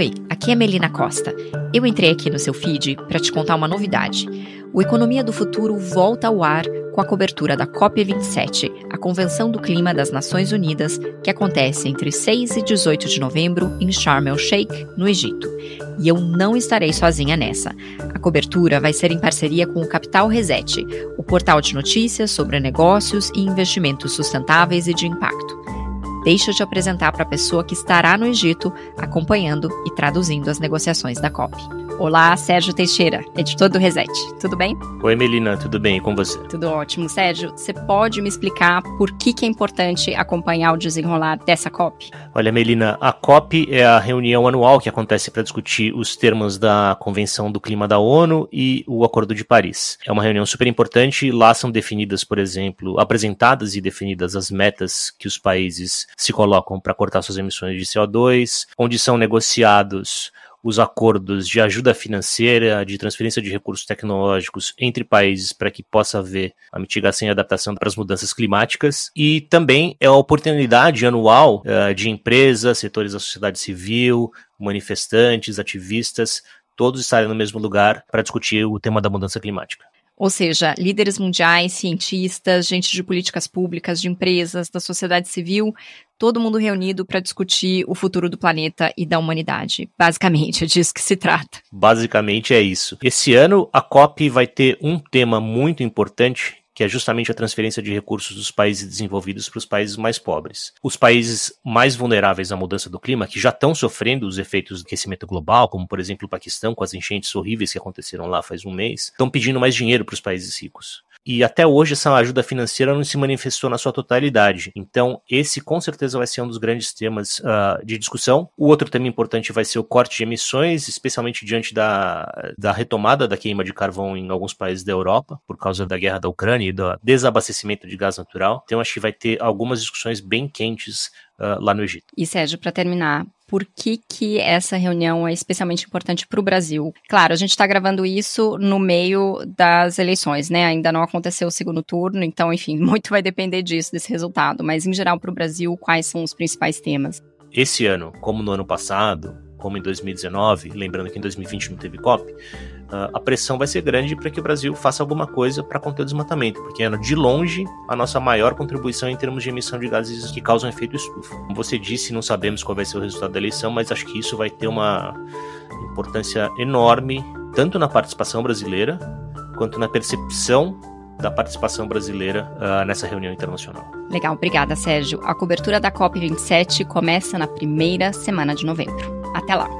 Oi, aqui é Melina Costa. Eu entrei aqui no seu feed para te contar uma novidade. O Economia do Futuro volta ao ar com a cobertura da COP27, a Convenção do Clima das Nações Unidas, que acontece entre 6 e 18 de novembro em Sharm el-Sheikh, no Egito. E eu não estarei sozinha nessa. A cobertura vai ser em parceria com o Capital Reset, o portal de notícias sobre negócios e investimentos sustentáveis e de impacto deixa de apresentar para a pessoa que estará no Egito acompanhando e traduzindo as negociações da COP. Olá, Sérgio Teixeira, editor do Reset. Tudo bem? Oi, Melina, tudo bem? E com você? Tudo ótimo. Sérgio, você pode me explicar por que, que é importante acompanhar o desenrolar dessa COP? Olha, Melina, a COP é a reunião anual que acontece para discutir os termos da Convenção do Clima da ONU e o Acordo de Paris. É uma reunião super importante. Lá são definidas, por exemplo, apresentadas e definidas as metas que os países se colocam para cortar suas emissões de CO2, onde são negociados os acordos de ajuda financeira, de transferência de recursos tecnológicos entre países para que possa haver a mitigação e adaptação para as mudanças climáticas. E também é a oportunidade anual uh, de empresas, setores da sociedade civil, manifestantes, ativistas, todos estarem no mesmo lugar para discutir o tema da mudança climática. Ou seja, líderes mundiais, cientistas, gente de políticas públicas, de empresas, da sociedade civil, todo mundo reunido para discutir o futuro do planeta e da humanidade. Basicamente, é disso que se trata. Basicamente é isso. Esse ano, a COP vai ter um tema muito importante que é justamente a transferência de recursos dos países desenvolvidos para os países mais pobres. Os países mais vulneráveis à mudança do clima, que já estão sofrendo os efeitos do aquecimento global, como por exemplo o Paquistão, com as enchentes horríveis que aconteceram lá faz um mês, estão pedindo mais dinheiro para os países ricos. E até hoje essa ajuda financeira não se manifestou na sua totalidade. Então, esse com certeza vai ser um dos grandes temas uh, de discussão. O outro tema importante vai ser o corte de emissões, especialmente diante da, da retomada da queima de carvão em alguns países da Europa, por causa da guerra da Ucrânia e do desabastecimento de gás natural. Então, acho que vai ter algumas discussões bem quentes uh, lá no Egito. E Sérgio, para terminar, por que, que essa reunião é especialmente importante para o Brasil. Claro, a gente está gravando isso no meio das eleições, né? Ainda não aconteceu o segundo turno, então, enfim, muito vai depender disso, desse resultado. Mas, em geral, para o Brasil, quais são os principais temas? Esse ano, como no ano passado, como em 2019, lembrando que em 2020 não teve COP, ah, a pressão vai ser grande para que o Brasil faça alguma coisa para conter o desmatamento, porque é de longe a nossa maior contribuição em termos de emissão de gases que causam efeito estufa. Como você disse, não sabemos qual vai ser o resultado da eleição, mas acho que isso vai ter uma importância enorme, tanto na participação brasileira, quanto na percepção da participação brasileira uh, nessa reunião internacional. Legal, obrigada, Sérgio. A cobertura da COP27 começa na primeira semana de novembro. Até lá!